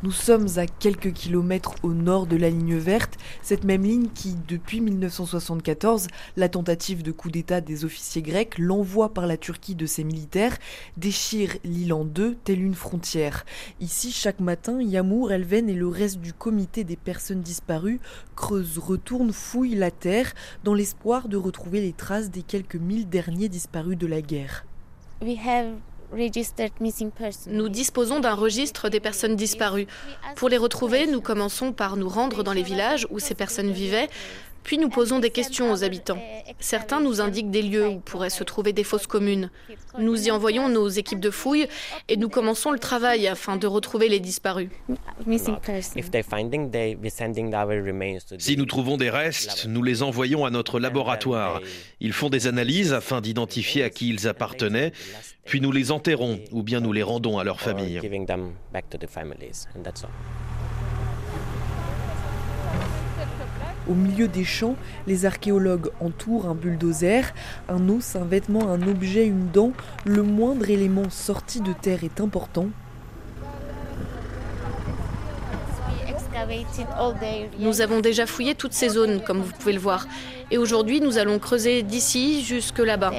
Speaker 18: Nous sommes à quelques kilomètres au nord de la ligne verte, cette même ligne qui, depuis 1974, la tentative de coup d'État des officiers grecs, l'envoi par la Turquie de ses militaires, déchire l'île en deux, telle une frontière. Ici, chaque matin, Yamour, Elven et le reste du comité des personnes disparues creusent, retournent, fouillent la terre, dans l'espoir de retrouver les traces des quelques mille derniers disparus de la guerre.
Speaker 19: Nous disposons d'un registre des personnes disparues. Pour les retrouver, nous commençons par nous rendre dans les villages où ces personnes vivaient, puis nous posons des questions aux habitants. Certains nous indiquent des lieux où pourraient se trouver des fosses communes. Nous y envoyons nos équipes de fouilles et nous commençons le travail afin de retrouver les disparus.
Speaker 20: Si nous trouvons des restes, nous les envoyons à notre laboratoire. Ils font des analyses afin d'identifier à qui ils appartenaient, puis nous les enterrons ou bien nous les rendons à leurs familles.
Speaker 18: Au milieu des champs, les archéologues entourent un bulldozer, un os, un vêtement, un objet, une dent. Le moindre élément sorti de terre est important.
Speaker 19: Nous avons déjà fouillé toutes ces zones, comme vous pouvez le voir. Et aujourd'hui, nous allons creuser d'ici jusque là-bas.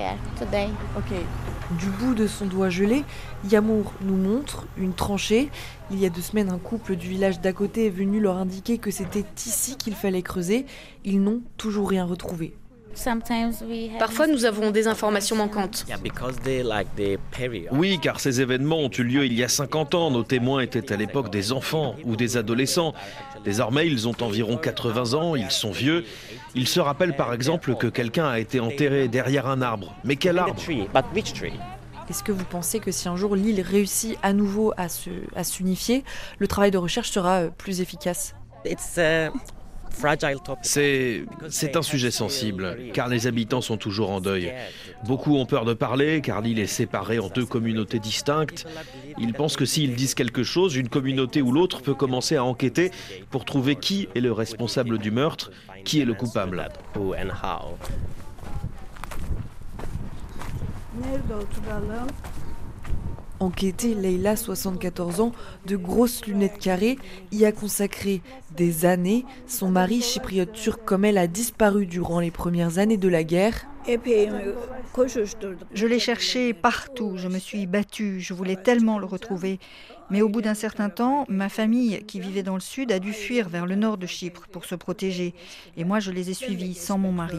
Speaker 18: Du bout de son doigt gelé, Yamour nous montre une tranchée. Il y a deux semaines, un couple du village d'à côté est venu leur indiquer que c'était ici qu'il fallait creuser. Ils n'ont toujours rien retrouvé.
Speaker 19: Parfois, nous avons des informations manquantes.
Speaker 20: Oui, car ces événements ont eu lieu il y a 50 ans. Nos témoins étaient à l'époque des enfants ou des adolescents. Désormais, ils ont environ 80 ans, ils sont vieux. Ils se rappellent par exemple que quelqu'un a été enterré derrière un arbre. Mais quel arbre
Speaker 18: Est-ce que vous pensez que si un jour l'île réussit à nouveau à s'unifier, le travail de recherche sera euh, plus efficace?
Speaker 20: C'est un sujet sensible, car les habitants sont toujours en deuil. Beaucoup ont peur de parler, car l'île est séparée en deux communautés distinctes. Ils pensent que s'ils disent quelque chose, une communauté ou l'autre peut commencer à enquêter pour trouver qui est le responsable du meurtre, qui est le coupable.
Speaker 18: Enquêter, Leila, 74 ans, de grosses lunettes carrées, y a consacré des années. Son mari, chypriote turc comme elle, a disparu durant les premières années de la guerre.
Speaker 17: Je l'ai cherché partout, je me suis battue, je voulais tellement le retrouver. Mais au bout d'un certain temps, ma famille, qui vivait dans le sud, a dû fuir vers le nord de Chypre pour se protéger. Et moi, je les ai suivis sans mon mari.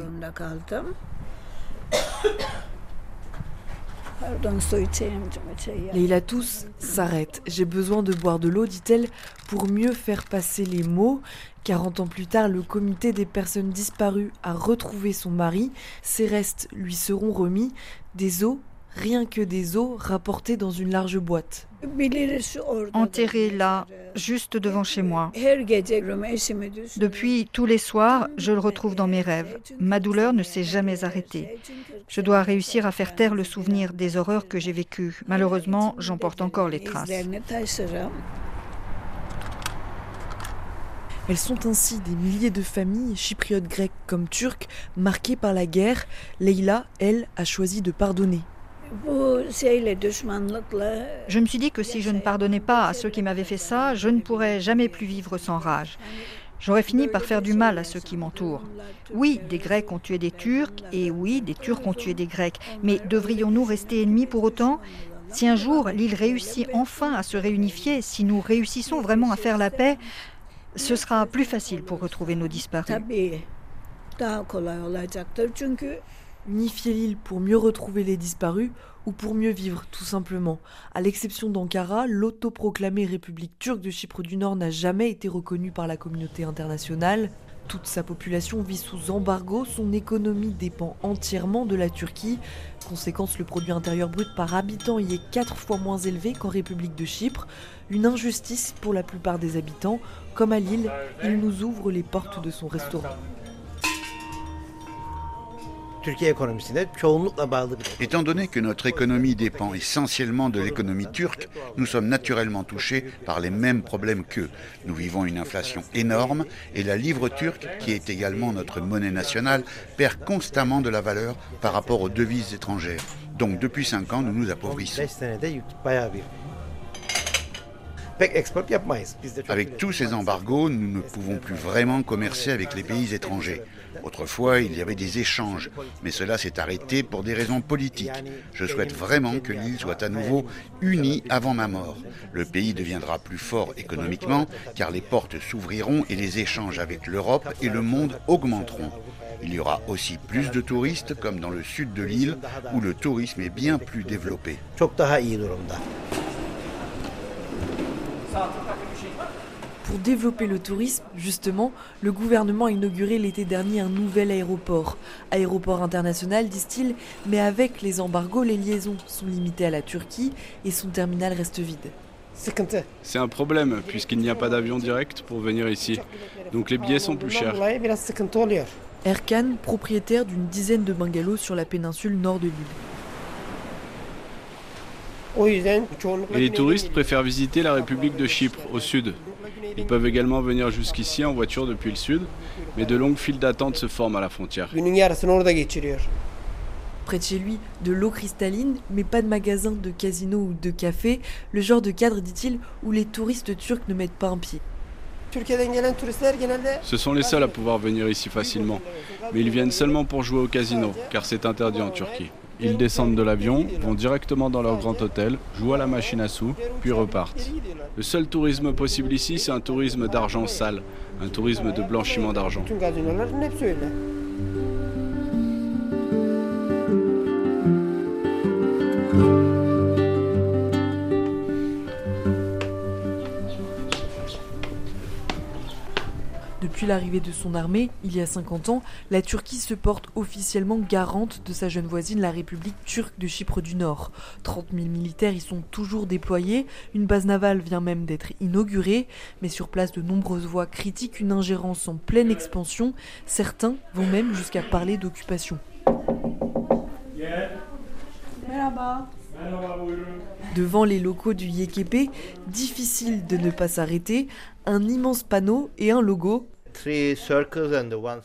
Speaker 18: Leila tous s'arrête. J'ai besoin de boire de l'eau, dit-elle, pour mieux faire passer les mots. 40 ans plus tard, le comité des personnes disparues a retrouvé son mari. Ses restes lui seront remis. Des os, rien que des os, rapportés dans une large boîte.
Speaker 17: Enterré là, juste devant chez moi. Depuis tous les soirs, je le retrouve dans mes rêves. Ma douleur ne s'est jamais arrêtée. Je dois réussir à faire taire le souvenir des horreurs que j'ai vécues. Malheureusement, j'en porte encore les traces.
Speaker 18: Elles sont ainsi des milliers de familles, chypriotes grecques comme turques, marquées par la guerre. Leïla, elle, a choisi de pardonner.
Speaker 17: Je me suis dit que si je ne pardonnais pas à ceux qui m'avaient fait ça, je ne pourrais jamais plus vivre sans rage. J'aurais fini par faire du mal à ceux qui m'entourent. Oui, des Grecs ont tué des Turcs, et oui, des Turcs ont tué des Grecs. Mais devrions-nous rester ennemis pour autant? Si un jour l'île réussit enfin à se réunifier, si nous réussissons vraiment à faire la paix, ce sera plus facile pour retrouver nos disparus.
Speaker 18: Unifier l'île pour mieux retrouver les disparus ou pour mieux vivre, tout simplement. À l'exception d'Ankara, l'autoproclamée République turque de Chypre du Nord n'a jamais été reconnue par la communauté internationale. Toute sa population vit sous embargo, son économie dépend entièrement de la Turquie. Conséquence, le produit intérieur brut par habitant y est quatre fois moins élevé qu'en République de Chypre. Une injustice pour la plupart des habitants. Comme à Lille, il nous ouvre les portes de son restaurant.
Speaker 21: Étant donné que notre économie dépend essentiellement de l'économie turque, nous sommes naturellement touchés par les mêmes problèmes qu'eux. Nous vivons une inflation énorme et la livre turque, qui est également notre monnaie nationale, perd constamment de la valeur par rapport aux devises étrangères. Donc depuis 5 ans, nous nous appauvrissons. Avec tous ces embargos, nous ne pouvons plus vraiment commercer avec les pays étrangers. Autrefois, il y avait des échanges, mais cela s'est arrêté pour des raisons politiques. Je souhaite vraiment que l'île soit à nouveau unie avant ma mort. Le pays deviendra plus fort économiquement, car les portes s'ouvriront et les échanges avec l'Europe et le monde augmenteront. Il y aura aussi plus de touristes, comme dans le sud de l'île, où le tourisme est bien plus développé.
Speaker 18: Pour développer le tourisme, justement, le gouvernement a inauguré l'été dernier un nouvel aéroport. Aéroport international, disent-ils, mais avec les embargos, les liaisons sont limitées à la Turquie et son terminal reste vide.
Speaker 22: C'est un problème puisqu'il n'y a pas d'avion direct pour venir ici. Donc les billets sont plus chers.
Speaker 18: Erkan, propriétaire d'une dizaine de bungalows sur la péninsule nord de l'île.
Speaker 22: Et les touristes préfèrent visiter la République de Chypre, au sud. Ils peuvent également venir jusqu'ici en voiture depuis le sud, mais de longues files d'attente se forment à la frontière.
Speaker 18: Près de chez lui, de l'eau cristalline, mais pas de magasin, de casino ou de café, le genre de cadre, dit-il, où les touristes turcs ne mettent pas un pied.
Speaker 22: Ce sont les seuls à pouvoir venir ici facilement, mais ils viennent seulement pour jouer au casino, car c'est interdit en Turquie. Ils descendent de l'avion, vont directement dans leur grand hôtel, jouent à la machine à sous, puis repartent. Le seul tourisme possible ici, c'est un tourisme d'argent sale, un tourisme de blanchiment d'argent.
Speaker 18: Depuis l'arrivée de son armée, il y a 50 ans, la Turquie se porte officiellement garante de sa jeune voisine, la République turque de Chypre du Nord. 30 000 militaires y sont toujours déployés, une base navale vient même d'être inaugurée, mais sur place de nombreuses voix critiquent une ingérence en pleine expansion, certains vont même jusqu'à parler d'occupation. Devant les locaux du YKP, difficile de ne pas s'arrêter, un immense panneau et un logo.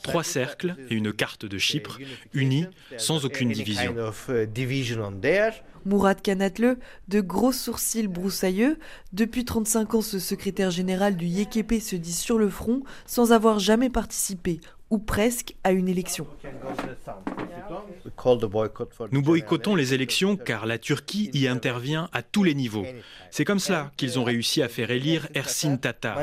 Speaker 23: Trois cercles et une carte de Chypre, unis, sans aucune division.
Speaker 18: Mourad Kanatle, de gros sourcils broussailleux, depuis 35 ans ce secrétaire général du YKP se dit sur le front sans avoir jamais participé, ou presque, à une élection.
Speaker 23: Nous boycottons les élections car la Turquie y intervient à tous les niveaux. C'est comme cela qu'ils ont réussi à faire élire Ersin Tatar.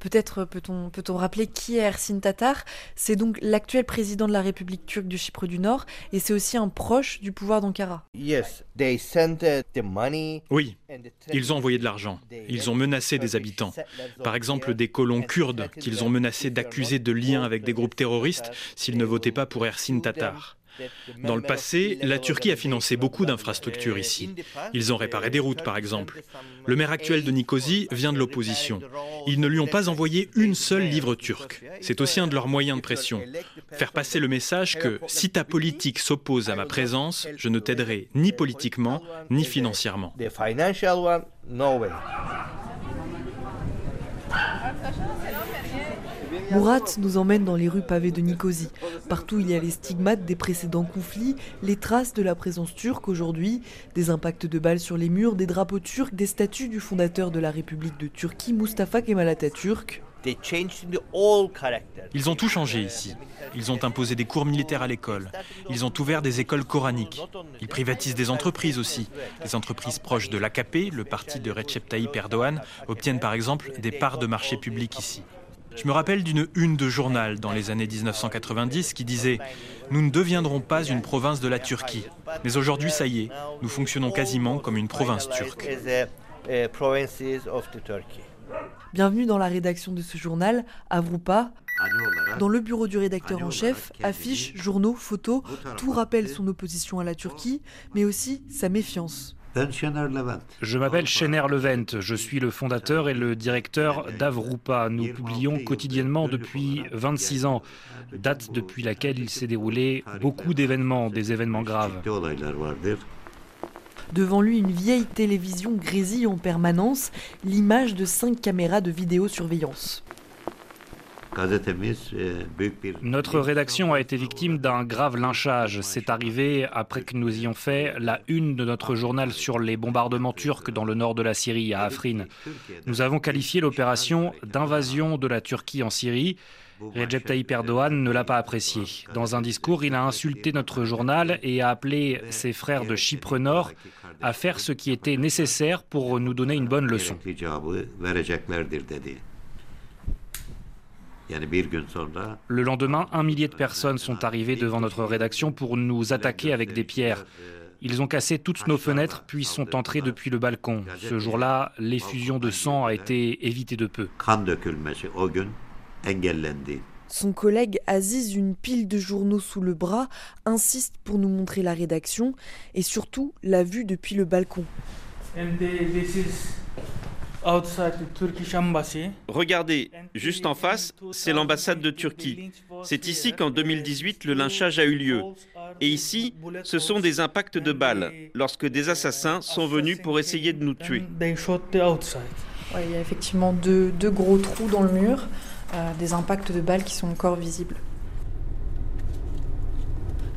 Speaker 18: Peut-être peut-on peut rappeler qui est Ersin Tatar? C'est donc l'actuel président de la République turque de Chypre du Nord et c'est aussi un proche du pouvoir d'Ankara.
Speaker 23: Oui, ils ont envoyé de l'argent. Ils ont menacé des habitants. Par exemple, des colons kurdes qu'ils ont menacés d'accuser de liens avec des groupes terroristes s'ils ne votaient pas pour Ersin Tatar. Dans le passé, la Turquie a financé beaucoup d'infrastructures ici. Ils ont réparé des routes, par exemple. Le maire actuel de Nicosie vient de l'opposition. Ils ne lui ont pas envoyé une seule livre turque. C'est aussi un de leurs moyens de pression. Faire passer le message que si ta politique s'oppose à ma présence, je ne t'aiderai ni politiquement ni financièrement.
Speaker 18: Murat nous emmène dans les rues pavées de Nicosie. Partout, il y a les stigmates des précédents conflits, les traces de la présence turque aujourd'hui, des impacts de balles sur les murs, des drapeaux turcs, des statues du fondateur de la République de Turquie, Mustafa Kemal Atatürk.
Speaker 23: Ils ont tout changé ici. Ils ont imposé des cours militaires à l'école. Ils ont ouvert des écoles coraniques. Ils privatisent des entreprises aussi. Les entreprises proches de l'AKP, le parti de Recep Tayyip Erdogan, obtiennent par exemple des parts de marché public ici. Je me rappelle d'une une de journal dans les années 1990 qui disait Nous ne deviendrons pas une province de la Turquie. Mais aujourd'hui, ça y est, nous fonctionnons quasiment comme une province turque.
Speaker 18: Bienvenue dans la rédaction de ce journal, Avrupa. Dans le bureau du rédacteur en chef, affiches, journaux, photos, tout rappelle son opposition à la Turquie, mais aussi sa méfiance.
Speaker 24: Je m'appelle Schener Levent, je suis le fondateur et le directeur d'Avrupa. Nous publions quotidiennement depuis 26 ans, date depuis laquelle il s'est déroulé beaucoup d'événements, des événements graves.
Speaker 18: Devant lui, une vieille télévision grésille en permanence, l'image de cinq caméras de vidéosurveillance.
Speaker 24: Notre rédaction a été victime d'un grave lynchage. C'est arrivé après que nous ayons fait la une de notre journal sur les bombardements turcs dans le nord de la Syrie, à Afrin. Nous avons qualifié l'opération d'invasion de la Turquie en Syrie. Recep Tayyip Erdogan ne l'a pas apprécié. Dans un discours, il a insulté notre journal et a appelé ses frères de Chypre Nord à faire ce qui était nécessaire pour nous donner une bonne leçon. Le lendemain, un millier de personnes sont arrivées devant notre rédaction pour nous attaquer avec des pierres. Ils ont cassé toutes nos fenêtres puis sont entrés depuis le balcon. Ce jour-là, l'effusion de sang a été évitée de peu.
Speaker 18: Son collègue Aziz, une pile de journaux sous le bras, insiste pour nous montrer la rédaction et surtout la vue depuis le balcon.
Speaker 25: Regardez, juste en face, c'est l'ambassade de Turquie. C'est ici qu'en 2018, le lynchage a eu lieu. Et ici, ce sont des impacts de balles, lorsque des assassins sont venus pour essayer de nous tuer.
Speaker 26: il y a effectivement deux, deux, gros trous dans le mur, euh, des impacts de balles qui sont encore visibles.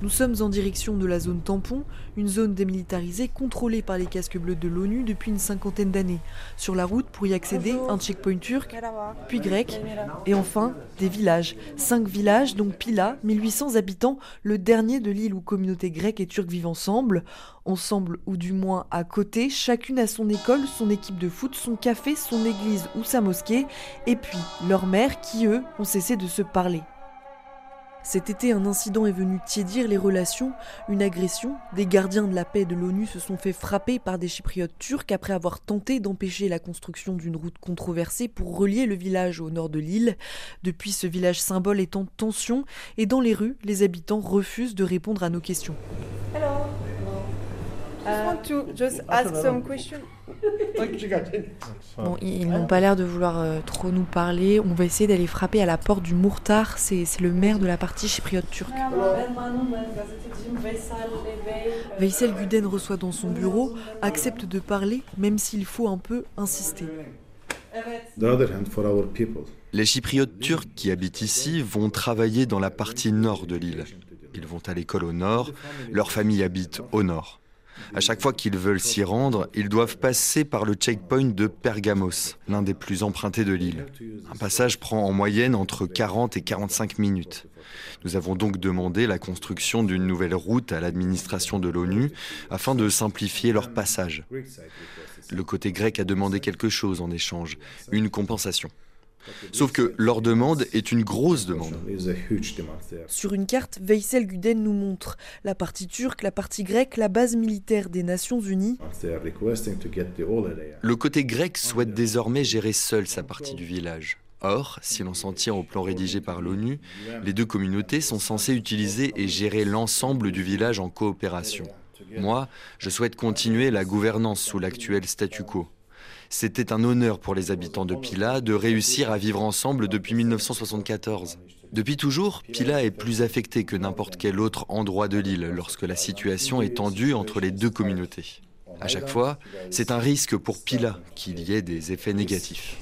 Speaker 18: Nous sommes en direction de la zone tampon, une zone démilitarisée contrôlée par les casques bleus de l'ONU depuis une cinquantaine d'années. Sur la route, pour y accéder, un checkpoint turc, puis grec, et enfin des villages. Cinq villages, dont Pila, 1800 habitants, le dernier de l'île où communautés grecques et turques vivent ensemble. Ensemble, ou du moins à côté, chacune a son école, son équipe de foot, son café, son église ou sa mosquée, et puis leurs mères qui, eux, ont cessé de se parler. Cet été, un incident est venu tiédir les relations, une agression. Des gardiens de la paix de l'ONU se sont fait frapper par des chypriotes turcs après avoir tenté d'empêcher la construction d'une route controversée pour relier le village au nord de l'île. Depuis, ce village symbole est en tension et dans les rues, les habitants refusent de répondre à nos questions.
Speaker 26: Bon, ils n'ont pas l'air de vouloir euh, trop nous parler. On va essayer d'aller frapper à la porte du Mourtar. C'est le maire de la partie chypriote turque.
Speaker 18: Veysel Guden reçoit dans son bureau, accepte de parler, même s'il faut un peu insister.
Speaker 27: Les Chypriotes turcs qui habitent ici vont travailler dans la partie nord de l'île. Ils vont à l'école au nord, leur famille habite au nord. À chaque fois qu'ils veulent s'y rendre, ils doivent passer par le checkpoint de Pergamos, l'un des plus empruntés de l'île. Un passage prend en moyenne entre 40 et 45 minutes. Nous avons donc demandé la construction d'une nouvelle route à l'administration de l'ONU afin de simplifier leur passage. Le côté grec a demandé quelque chose en échange, une compensation. Sauf que leur demande est une grosse demande.
Speaker 18: Sur une carte, Veysel Guden nous montre la partie turque, la partie grecque, la base militaire des Nations Unies.
Speaker 27: Le côté grec souhaite désormais gérer seul sa partie du village. Or, si l'on s'en tient au plan rédigé par l'ONU, les deux communautés sont censées utiliser et gérer l'ensemble du village en coopération. Moi, je souhaite continuer la gouvernance sous l'actuel statu quo. C'était un honneur pour les habitants de Pila de réussir à vivre ensemble depuis 1974. Depuis toujours, Pila est plus affecté que n'importe quel autre endroit de l'île lorsque la situation est tendue entre les deux communautés. À chaque fois, c'est un risque pour Pila qu'il y ait des effets négatifs.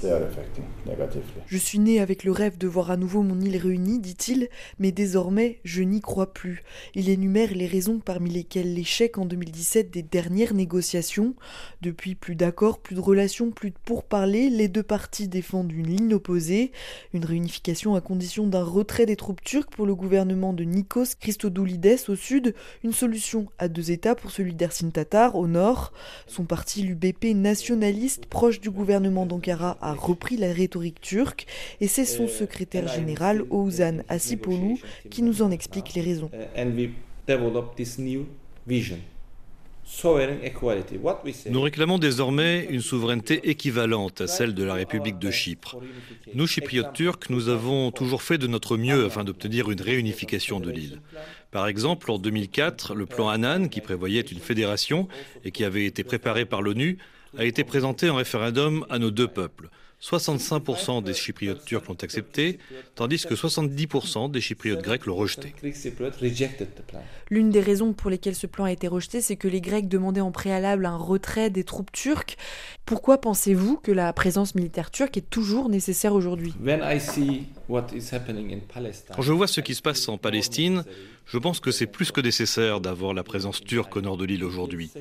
Speaker 18: Je suis né avec le rêve de voir à nouveau mon île réunie, dit-il, mais désormais je n'y crois plus. Il énumère les raisons parmi lesquelles l'échec en 2017 des dernières négociations. Depuis plus d'accords, plus de relations, plus de pourparlers, les deux parties défendent une ligne opposée. Une réunification à condition d'un retrait des troupes turques pour le gouvernement de Nikos Christodoulides au sud, une solution à deux États pour celui d'Ersin Tatar au nord. Son parti, l'UBP nationaliste, proche du gouvernement d'Ankara, a repris la rhétorique turque et c'est son secrétaire général, Ouzan Asipoulou, qui nous en explique les raisons.
Speaker 28: Nous réclamons désormais une souveraineté équivalente à celle de la République de Chypre. Nous, Chypriotes turcs, nous avons toujours fait de notre mieux afin d'obtenir une réunification de l'île. Par exemple, en 2004, le plan Annan, qui prévoyait une fédération et qui avait été préparé par l'ONU, a été présenté en référendum à nos deux peuples. 65% des Chypriotes turcs l'ont accepté, tandis que 70% des Chypriotes grecs l'ont rejeté.
Speaker 18: L'une des raisons pour lesquelles ce plan a été rejeté, c'est que les Grecs demandaient en préalable un retrait des troupes turques. Pourquoi pensez-vous que la présence militaire turque est toujours nécessaire aujourd'hui?
Speaker 28: Quand je vois ce qui se passe en Palestine, je pense que c'est plus que nécessaire d'avoir la présence turque au nord de l'île aujourd'hui.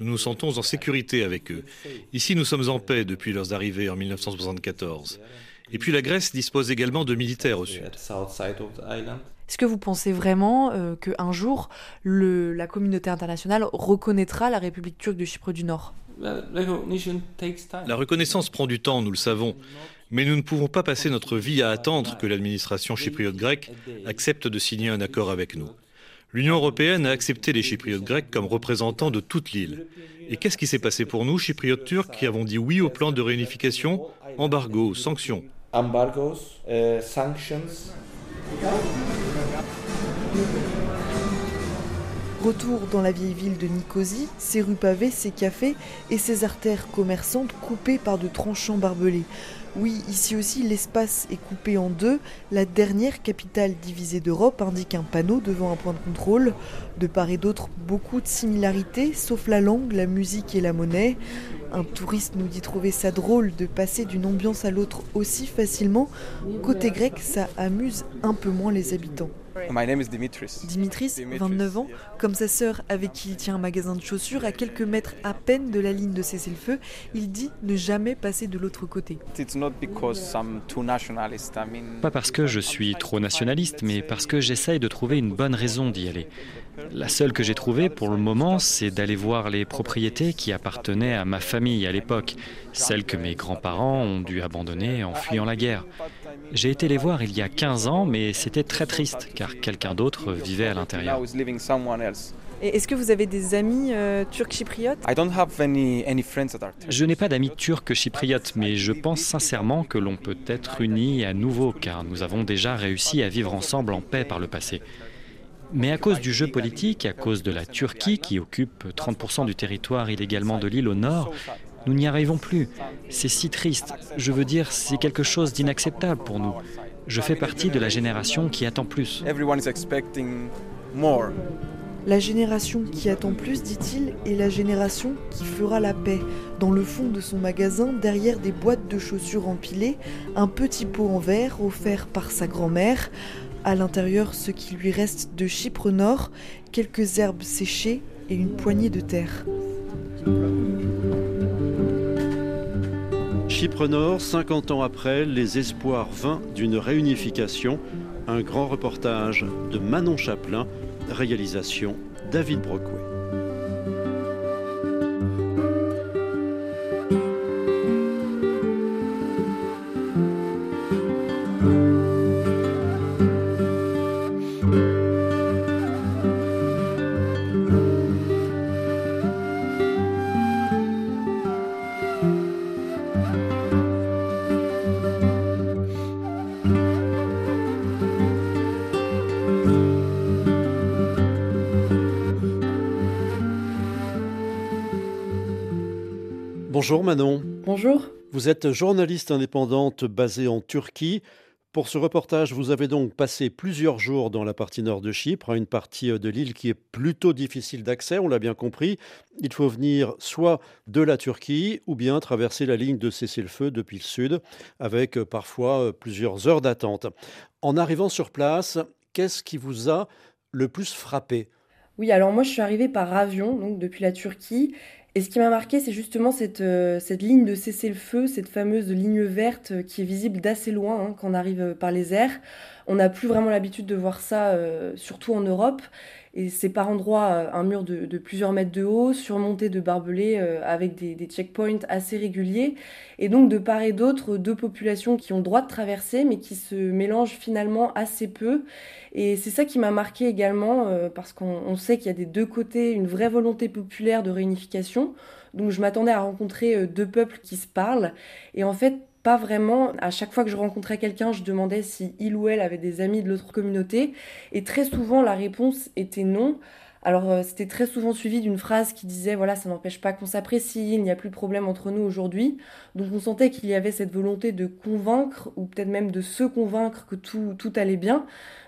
Speaker 28: Nous nous sentons en sécurité avec eux. Ici, nous sommes en paix depuis leurs arrivées en 1974. Et puis la Grèce dispose également de militaires au sud.
Speaker 18: Est-ce que vous pensez vraiment euh, qu'un jour, le, la communauté internationale reconnaîtra la République turque de Chypre du Nord?
Speaker 28: La reconnaissance prend du temps, nous le savons. Mais nous ne pouvons pas passer notre vie à attendre que l'administration chypriote grecque accepte de signer un accord avec nous. L'Union européenne a accepté les Chypriotes grecs comme représentants de toute l'île. Et qu'est-ce qui s'est passé pour nous, Chypriotes turcs, qui avons dit oui au plan de réunification Embargo, sanctions.
Speaker 18: Retour dans la vieille ville de Nicosie, ses rues pavées, ses cafés et ses artères commerçantes coupées par de tranchants barbelés. Oui, ici aussi, l'espace est coupé en deux. La dernière capitale divisée d'Europe indique un panneau devant un point de contrôle. De part et d'autre, beaucoup de similarités, sauf la langue, la musique et la monnaie. Un touriste nous dit trouver ça drôle de passer d'une ambiance à l'autre aussi facilement. Côté grec, ça amuse un peu moins les habitants.
Speaker 29: My name is Dimitris.
Speaker 18: Dimitris, 29 ans, comme sa sœur avec qui il tient un magasin de chaussures à quelques mètres à peine de la ligne de cessez-le-feu, il dit ne jamais passer de l'autre côté.
Speaker 30: Pas parce que je suis trop nationaliste, mais parce que j'essaye de trouver une bonne raison d'y aller. La seule que j'ai trouvée pour le moment, c'est d'aller voir les propriétés qui appartenaient à ma famille à l'époque, celles que mes grands-parents ont dû abandonner en fuyant la guerre. J'ai été les voir il y a 15 ans, mais c'était très triste car quelqu'un d'autre vivait à l'intérieur.
Speaker 18: Est-ce que vous avez des amis euh, turcs chypriotes?
Speaker 30: Je n'ai pas d'amis turcs chypriotes, mais je pense sincèrement que l'on peut être unis à nouveau car nous avons déjà réussi à vivre ensemble en paix par le passé. Mais à cause du jeu politique, à cause de la Turquie qui occupe 30% du territoire illégalement de l'île au nord, nous n'y arrivons plus. C'est si triste. Je veux dire, c'est quelque chose d'inacceptable pour nous. Je fais partie de la génération qui attend plus.
Speaker 18: La génération qui attend plus, dit-il, est la génération qui fera la paix. Dans le fond de son magasin, derrière des boîtes de chaussures empilées, un petit pot en verre offert par sa grand-mère. À l'intérieur, ce qui lui reste de Chypre Nord, quelques herbes séchées et une poignée de terre.
Speaker 2: Chypre Nord, 50 ans après, les espoirs vains d'une réunification. Un grand reportage de Manon Chaplin, réalisation David Brockway. Bonjour Manon.
Speaker 18: Bonjour.
Speaker 2: Vous êtes journaliste indépendante basée en Turquie. Pour ce reportage, vous avez donc passé plusieurs jours dans la partie nord de Chypre, une partie euh, de l'île qui est plutôt difficile d'accès, on l'a bien compris. Il faut venir soit de la Turquie ou bien traverser la ligne de cessez-le-feu depuis le sud, avec euh, parfois euh, plusieurs heures d'attente. En arrivant sur place, qu'est-ce qui vous a le plus frappé?
Speaker 29: Oui, alors moi je suis arrivée par avion, donc depuis la Turquie, et ce qui m'a marqué, c'est justement cette, euh, ligne de cessez-le-feu, cette fameuse ligne verte euh, qui est visible d'assez loin hein, quand on arrive euh, par les airs. On n'a plus vraiment l'habitude de voir ça, surtout en Europe. Et c'est par endroits un mur de, plusieurs mètres de haut, surmonté de barbelés avec des, des, checkpoints assez réguliers. Et donc de part et d'autre, deux populations qui ont le droit de traverser, mais qui se mélangent finalement assez peu. Et c'est ça qui m'a marqué également, parce qu'on sait qu'il y a des deux côtés une vraie volonté populaire de réunification. Donc je m'attendais à rencontrer deux peuples qui se parlent. Et en fait, vraiment. À chaque fois que je rencontrais quelqu'un, je demandais si il ou elle avait des amis de l'autre communauté. Et très souvent, la réponse était non. Alors euh, c'était très souvent suivi d'une phrase qui disait voilà ça n'empêche pas qu'on s'apprécie, il n'y a plus de problème entre nous aujourd'hui. Donc on sentait qu'il y avait cette volonté de convaincre ou peut-être même de se convaincre que tout, tout allait bien.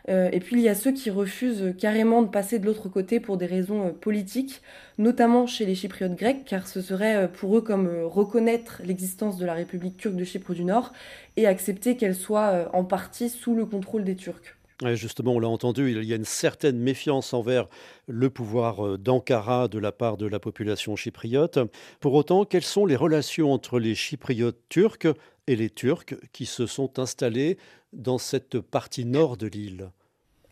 Speaker 29: Euh, et puis il y a ceux qui refusent carrément de passer de l'autre côté pour des raisons euh, politiques, notamment chez les Chypriotes grecs, car ce serait pour eux comme reconnaître l'existence de la République turque de Chypre du Nord et accepter qu'elle soit en partie sous le contrôle des Turcs.
Speaker 2: Justement, on l'a entendu, il y a une certaine méfiance envers le pouvoir euh, d'Ankara de la part de la population chypriote. Pour autant, quelles sont les relations entre les Chypriotes turcs et les Turcs qui se sont installés dans cette partie nord de l'île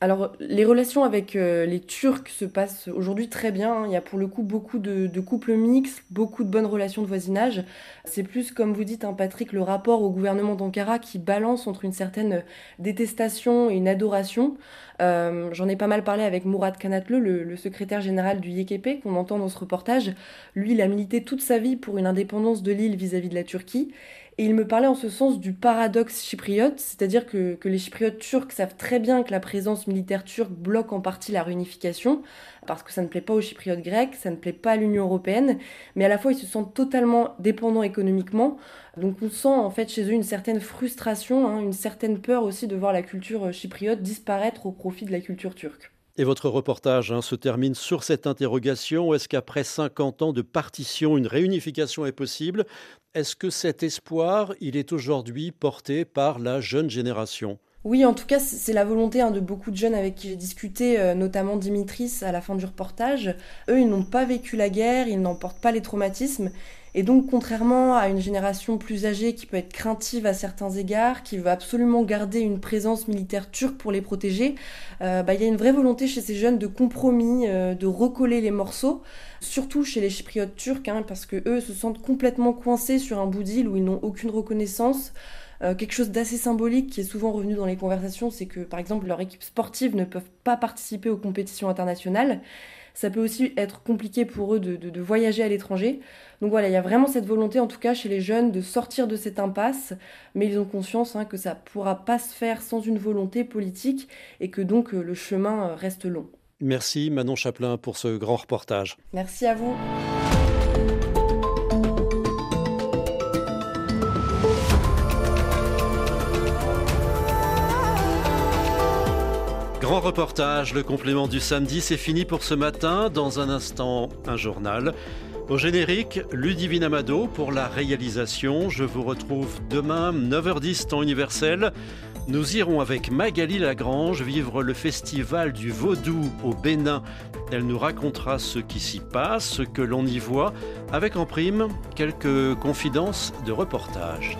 Speaker 29: alors, les relations avec euh, les Turcs se passent aujourd'hui très bien. Hein. Il y a pour le coup beaucoup de, couples mixtes, beaucoup de bonnes relations de voisinage. C'est plus, comme vous dites, hein, Patrick, le rapport au gouvernement d'Ankara qui balance entre une certaine détestation et une adoration. Euh, j'en ai pas mal parlé avec Mourad Kanatle, le, secrétaire général du YKP, qu'on entend dans ce reportage. Lui, il a milité toute sa vie pour une indépendance de l'île vis-à-vis de la Turquie. Et il me parlait en ce sens du paradoxe chypriote, c'est-à-dire que, que, les chypriotes turcs savent très bien que la présence militaire turque bloque en partie la réunification, parce que ça ne plaît pas aux chypriotes grecs, ça ne plaît pas à l'Union européenne, mais à la fois ils se sentent totalement dépendants économiquement. Donc on sent en fait chez eux une certaine frustration, hein, une certaine peur aussi de voir la culture chypriote disparaître au profit de la culture turque.
Speaker 2: Et votre reportage hein, se termine sur cette interrogation. Est-ce qu'après 50 ans de partition, une réunification est possible? Est-ce que cet espoir, il est aujourd'hui porté par la jeune génération?
Speaker 29: Oui, en tout cas, c'est la volonté hein, de beaucoup de jeunes avec qui j'ai discuté, euh, notamment Dimitris à la fin du reportage. Eux, ils n'ont pas vécu la guerre, ils n'en portent pas les traumatismes. Et donc, contrairement à une génération plus âgée qui peut être craintive à certains égards, qui veut absolument garder une présence militaire turque pour les protéger, euh, bah, il y a une vraie volonté chez ces jeunes de compromis, euh, de recoller les morceaux, surtout chez les chypriotes turcs, hein, parce que eux se sentent complètement coincés sur un bout d'île où ils n'ont aucune reconnaissance. Euh, quelque chose d'assez symbolique qui est souvent revenu dans les conversations, c'est que par exemple leur équipe sportive ne peuvent pas participer aux compétitions internationales. Ça peut aussi être compliqué pour eux de, voyager à l'étranger. Donc voilà, il y a vraiment cette volonté, en tout cas chez les jeunes, de sortir de cette impasse, mais ils ont conscience hein, que ça ne pourra pas se faire sans une volonté politique et que donc euh, le chemin euh, reste long.
Speaker 2: Merci Manon Chaplin pour ce grand reportage.
Speaker 29: Merci à vous.
Speaker 2: Grand reportage, le complément du samedi, c'est fini pour ce matin. Dans un instant, un journal. Au générique, Ludivine Amado pour la réalisation. Je vous retrouve demain, 9h10 temps universel. Nous irons avec Magali Lagrange vivre le festival du Vaudou au Bénin. Elle nous racontera ce qui s'y passe, ce que l'on y voit, avec en prime quelques confidences de reportage.